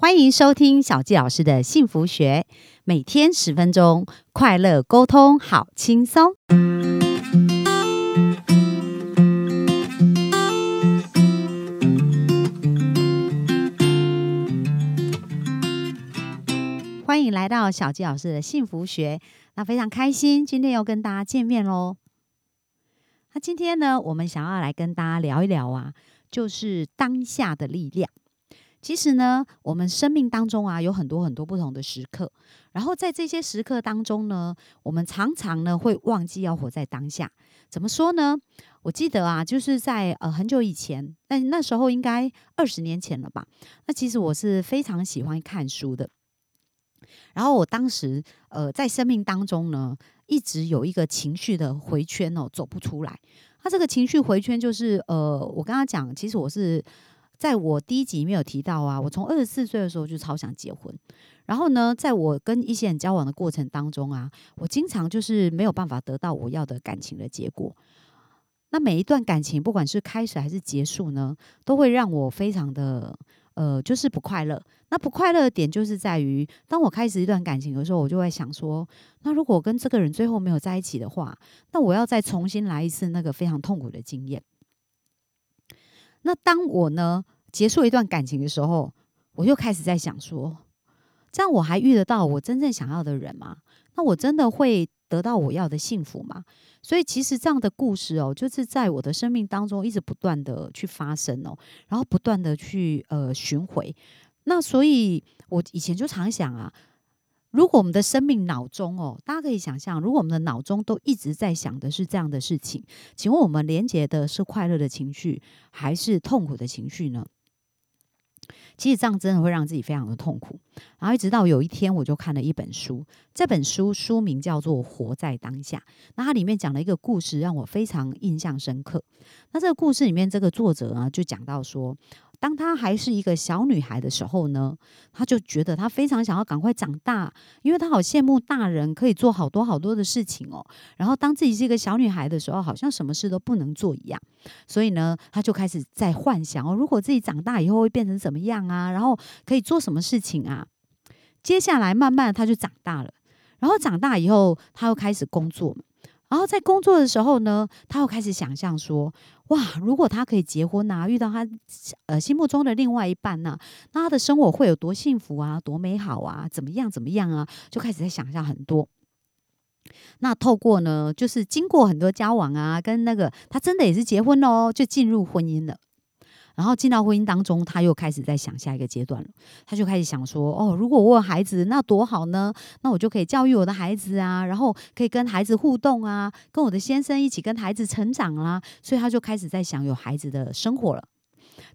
欢迎收听小纪老师的幸福学，每天十分钟，快乐沟通，好轻松。欢迎来到小纪老师的幸福学，那非常开心，今天又跟大家见面喽。那今天呢，我们想要来跟大家聊一聊啊，就是当下的力量。其实呢，我们生命当中啊，有很多很多不同的时刻。然后在这些时刻当中呢，我们常常呢会忘记要活在当下。怎么说呢？我记得啊，就是在呃很久以前，那那时候应该二十年前了吧。那其实我是非常喜欢看书的。然后我当时呃在生命当中呢，一直有一个情绪的回圈哦，走不出来。那这个情绪回圈就是呃，我跟他讲，其实我是。在我第一集里面有提到啊，我从二十四岁的时候就超想结婚，然后呢，在我跟一些人交往的过程当中啊，我经常就是没有办法得到我要的感情的结果。那每一段感情，不管是开始还是结束呢，都会让我非常的呃，就是不快乐。那不快乐的点就是在于，当我开始一段感情的时候，我就会想说，那如果跟这个人最后没有在一起的话，那我要再重新来一次那个非常痛苦的经验。那当我呢结束一段感情的时候，我就开始在想说，这样我还遇得到我真正想要的人吗？那我真的会得到我要的幸福吗？所以其实这样的故事哦，就是在我的生命当中一直不断的去发生哦，然后不断的去呃巡回。那所以我以前就常想啊。如果我们的生命脑中哦，大家可以想象，如果我们的脑中都一直在想的是这样的事情，请问我们连接的是快乐的情绪还是痛苦的情绪呢？其实这样真的会让自己非常的痛苦。然后一直到有一天，我就看了一本书，这本书书名叫做《活在当下》，那它里面讲了一个故事，让我非常印象深刻。那这个故事里面，这个作者啊，就讲到说。当她还是一个小女孩的时候呢，她就觉得她非常想要赶快长大，因为她好羡慕大人可以做好多好多的事情哦。然后当自己是一个小女孩的时候，好像什么事都不能做一样。所以呢，她就开始在幻想哦，如果自己长大以后会变成怎么样啊？然后可以做什么事情啊？接下来慢慢她就长大了，然后长大以后，她又开始工作。然后在工作的时候呢，他又开始想象说：哇，如果他可以结婚呐，遇到他呃心目中的另外一半呐，那他的生活会有多幸福啊，多美好啊，怎么样怎么样啊？就开始在想象很多。那透过呢，就是经过很多交往啊，跟那个他真的也是结婚哦，就进入婚姻了。然后进到婚姻当中，他又开始在想下一个阶段了。他就开始想说：“哦，如果我有孩子，那多好呢！那我就可以教育我的孩子啊，然后可以跟孩子互动啊，跟我的先生一起跟孩子成长啦。”所以他就开始在想有孩子的生活了。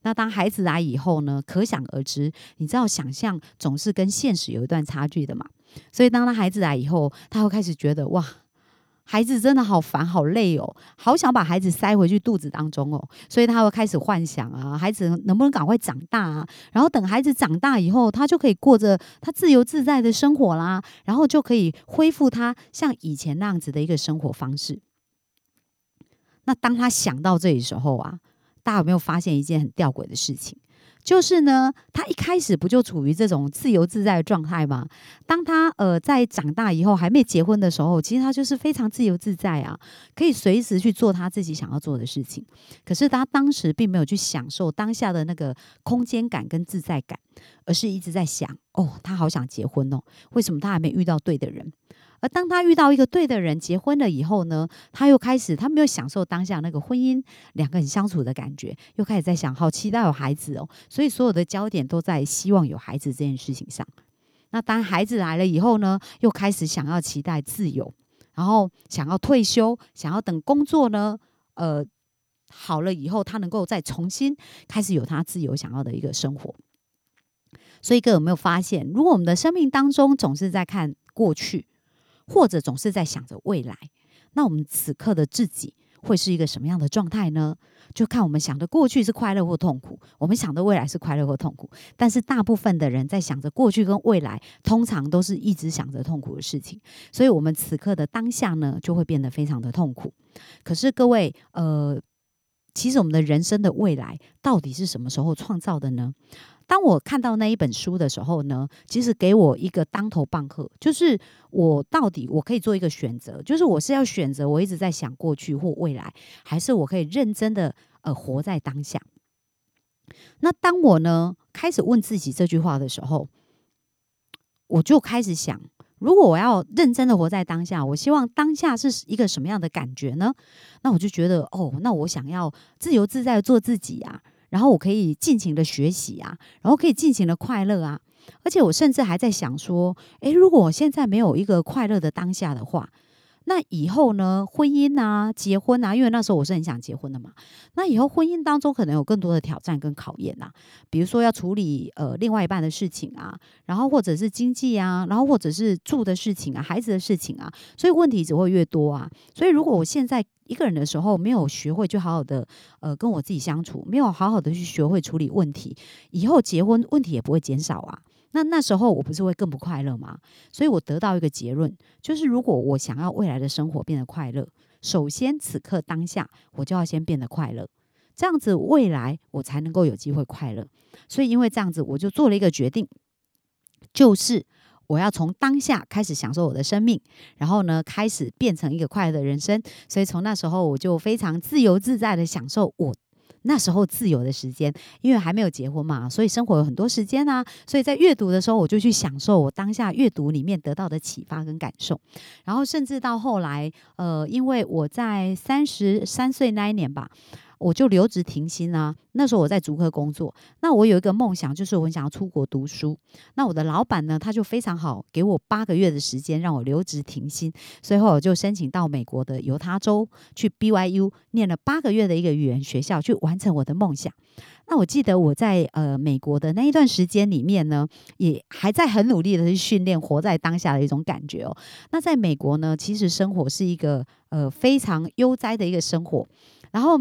那当孩子来以后呢，可想而知，你知道想象总是跟现实有一段差距的嘛。所以当他孩子来以后，他会开始觉得哇。孩子真的好烦好累哦，好想把孩子塞回去肚子当中哦，所以他会开始幻想啊，孩子能不能赶快长大啊？然后等孩子长大以后，他就可以过着他自由自在的生活啦，然后就可以恢复他像以前那样子的一个生活方式。那当他想到这里时候啊，大家有没有发现一件很吊诡的事情？就是呢，他一开始不就处于这种自由自在的状态吗？当他呃在长大以后还没结婚的时候，其实他就是非常自由自在啊，可以随时去做他自己想要做的事情。可是他当时并没有去享受当下的那个空间感跟自在感，而是一直在想：哦，他好想结婚哦，为什么他还没遇到对的人？而当他遇到一个对的人，结婚了以后呢，他又开始，他没有享受当下那个婚姻两个人相处的感觉，又开始在想，好期待有孩子哦，所以所有的焦点都在希望有孩子这件事情上。那当孩子来了以后呢，又开始想要期待自由，然后想要退休，想要等工作呢，呃，好了以后，他能够再重新开始有他自由想要的一个生活。所以，各位有没有发现，如果我们的生命当中总是在看过去？或者总是在想着未来，那我们此刻的自己会是一个什么样的状态呢？就看我们想的过去是快乐或痛苦，我们想的未来是快乐或痛苦。但是大部分的人在想着过去跟未来，通常都是一直想着痛苦的事情，所以我们此刻的当下呢，就会变得非常的痛苦。可是各位，呃。其实我们的人生的未来到底是什么时候创造的呢？当我看到那一本书的时候呢，其实给我一个当头棒喝，就是我到底我可以做一个选择，就是我是要选择我一直在想过去或未来，还是我可以认真的呃活在当下。那当我呢开始问自己这句话的时候，我就开始想，如果我要认真的活在当下，我希望当下是一个什么样的感觉呢？那我就觉得，哦，那我想要自由自在的做自己啊。然后我可以尽情的学习啊，然后可以尽情的快乐啊，而且我甚至还在想说，诶，如果我现在没有一个快乐的当下的话。那以后呢？婚姻啊，结婚啊，因为那时候我是很想结婚的嘛。那以后婚姻当中可能有更多的挑战跟考验呐，比如说要处理呃另外一半的事情啊，然后或者是经济啊，然后或者是住的事情啊，孩子的事情啊，所以问题只会越多啊。所以如果我现在一个人的时候没有学会就好好的呃跟我自己相处，没有好好的去学会处理问题，以后结婚问题也不会减少啊。那那时候我不是会更不快乐吗？所以我得到一个结论，就是如果我想要未来的生活变得快乐，首先此刻当下我就要先变得快乐，这样子未来我才能够有机会快乐。所以因为这样子，我就做了一个决定，就是我要从当下开始享受我的生命，然后呢，开始变成一个快乐的人生。所以从那时候我就非常自由自在的享受我。那时候自由的时间，因为还没有结婚嘛，所以生活有很多时间啊。所以在阅读的时候，我就去享受我当下阅读里面得到的启发跟感受。然后甚至到后来，呃，因为我在三十三岁那一年吧。我就留职停薪啊！那时候我在竹科工作，那我有一个梦想，就是我很想要出国读书。那我的老板呢，他就非常好，给我八个月的时间让我留职停薪。随后我就申请到美国的犹他州去 BYU 念了八个月的一个语言学校，去完成我的梦想。那我记得我在呃美国的那一段时间里面呢，也还在很努力的去训练活在当下的一种感觉哦。那在美国呢，其实生活是一个呃非常悠哉的一个生活，然后。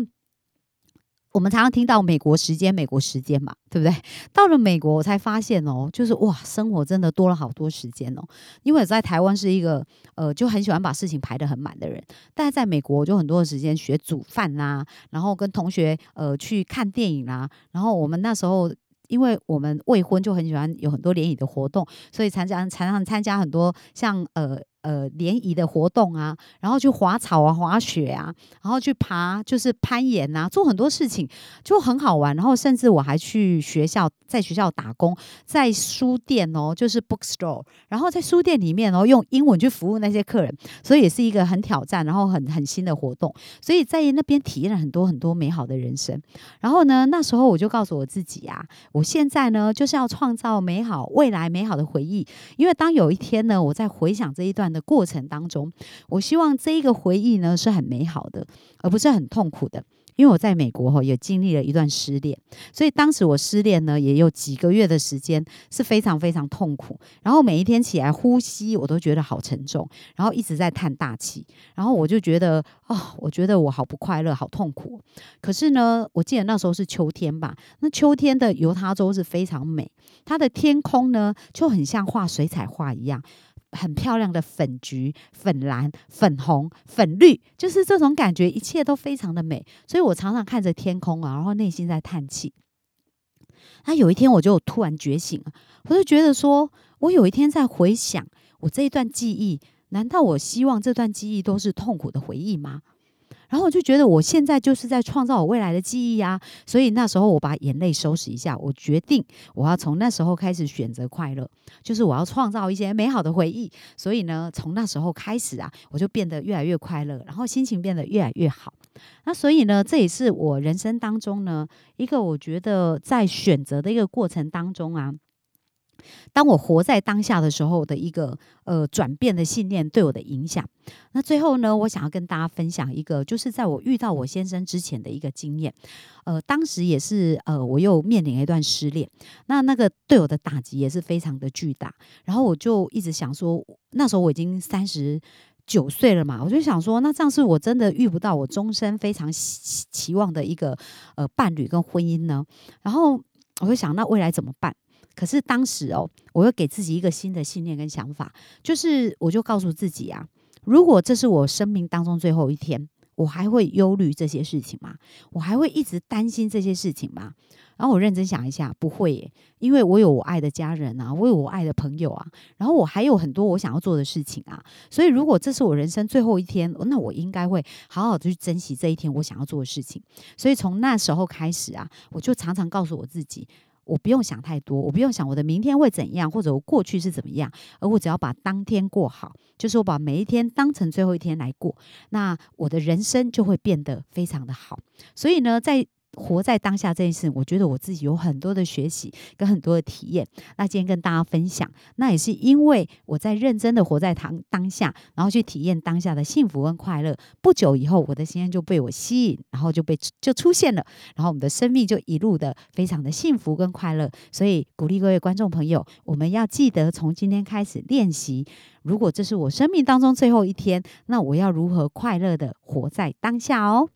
我们常常听到美国时间，美国时间嘛，对不对？到了美国，我才发现哦，就是哇，生活真的多了好多时间哦。因为在台湾是一个呃，就很喜欢把事情排得很满的人，但是在美国就很多的时间学煮饭啦，然后跟同学呃去看电影啦，然后我们那时候。因为我们未婚就很喜欢有很多联谊的活动，所以常常常常参加很多像呃呃联谊的活动啊，然后去滑草啊、滑雪啊，然后去爬就是攀岩啊，做很多事情就很好玩。然后甚至我还去学校，在学校打工，在书店哦，就是 bookstore，然后在书店里面哦，用英文去服务那些客人，所以也是一个很挑战，然后很很新的活动。所以在那边体验了很多很多美好的人生。然后呢，那时候我就告诉我自己啊，我。现在呢，就是要创造美好未来美好的回忆。因为当有一天呢，我在回想这一段的过程当中，我希望这一个回忆呢是很美好的，而不是很痛苦的。因为我在美国哈也经历了一段失恋，所以当时我失恋呢也有几个月的时间是非常非常痛苦，然后每一天起来呼吸我都觉得好沉重，然后一直在叹大气，然后我就觉得哦，我觉得我好不快乐，好痛苦。可是呢，我记得那时候是秋天吧，那秋天的犹他州是非常美，它的天空呢就很像画水彩画一样。很漂亮的粉橘、粉蓝、粉红、粉绿，就是这种感觉，一切都非常的美。所以我常常看着天空啊，然后内心在叹气。那有一天，我就突然觉醒了，我就觉得说，我有一天在回想我这一段记忆，难道我希望这段记忆都是痛苦的回忆吗？然后我就觉得，我现在就是在创造我未来的记忆啊！所以那时候我把眼泪收拾一下，我决定我要从那时候开始选择快乐，就是我要创造一些美好的回忆。所以呢，从那时候开始啊，我就变得越来越快乐，然后心情变得越来越好。那所以呢，这也是我人生当中呢一个我觉得在选择的一个过程当中啊。当我活在当下的时候的一个呃转变的信念对我的影响。那最后呢，我想要跟大家分享一个，就是在我遇到我先生之前的一个经验。呃，当时也是呃，我又面临了一段失恋，那那个对我的打击也是非常的巨大。然后我就一直想说，那时候我已经三十九岁了嘛，我就想说，那这样是我真的遇不到我终身非常期望的一个呃伴侣跟婚姻呢？然后我就想，那未来怎么办？可是当时哦，我又给自己一个新的信念跟想法，就是我就告诉自己啊，如果这是我生命当中最后一天，我还会忧虑这些事情吗？我还会一直担心这些事情吗？然后我认真想一下，不会耶，因为我有我爱的家人啊，我有我爱的朋友啊，然后我还有很多我想要做的事情啊。所以如果这是我人生最后一天，那我应该会好好的去珍惜这一天我想要做的事情。所以从那时候开始啊，我就常常告诉我自己。我不用想太多，我不用想我的明天会怎样，或者我过去是怎么样，而我只要把当天过好，就是我把每一天当成最后一天来过，那我的人生就会变得非常的好。所以呢，在活在当下这件事，我觉得我自己有很多的学习跟很多的体验。那今天跟大家分享，那也是因为我在认真的活在当当下，然后去体验当下的幸福跟快乐。不久以后，我的先生就被我吸引，然后就被就出现了，然后我们的生命就一路的非常的幸福跟快乐。所以鼓励各位观众朋友，我们要记得从今天开始练习。如果这是我生命当中最后一天，那我要如何快乐的活在当下哦？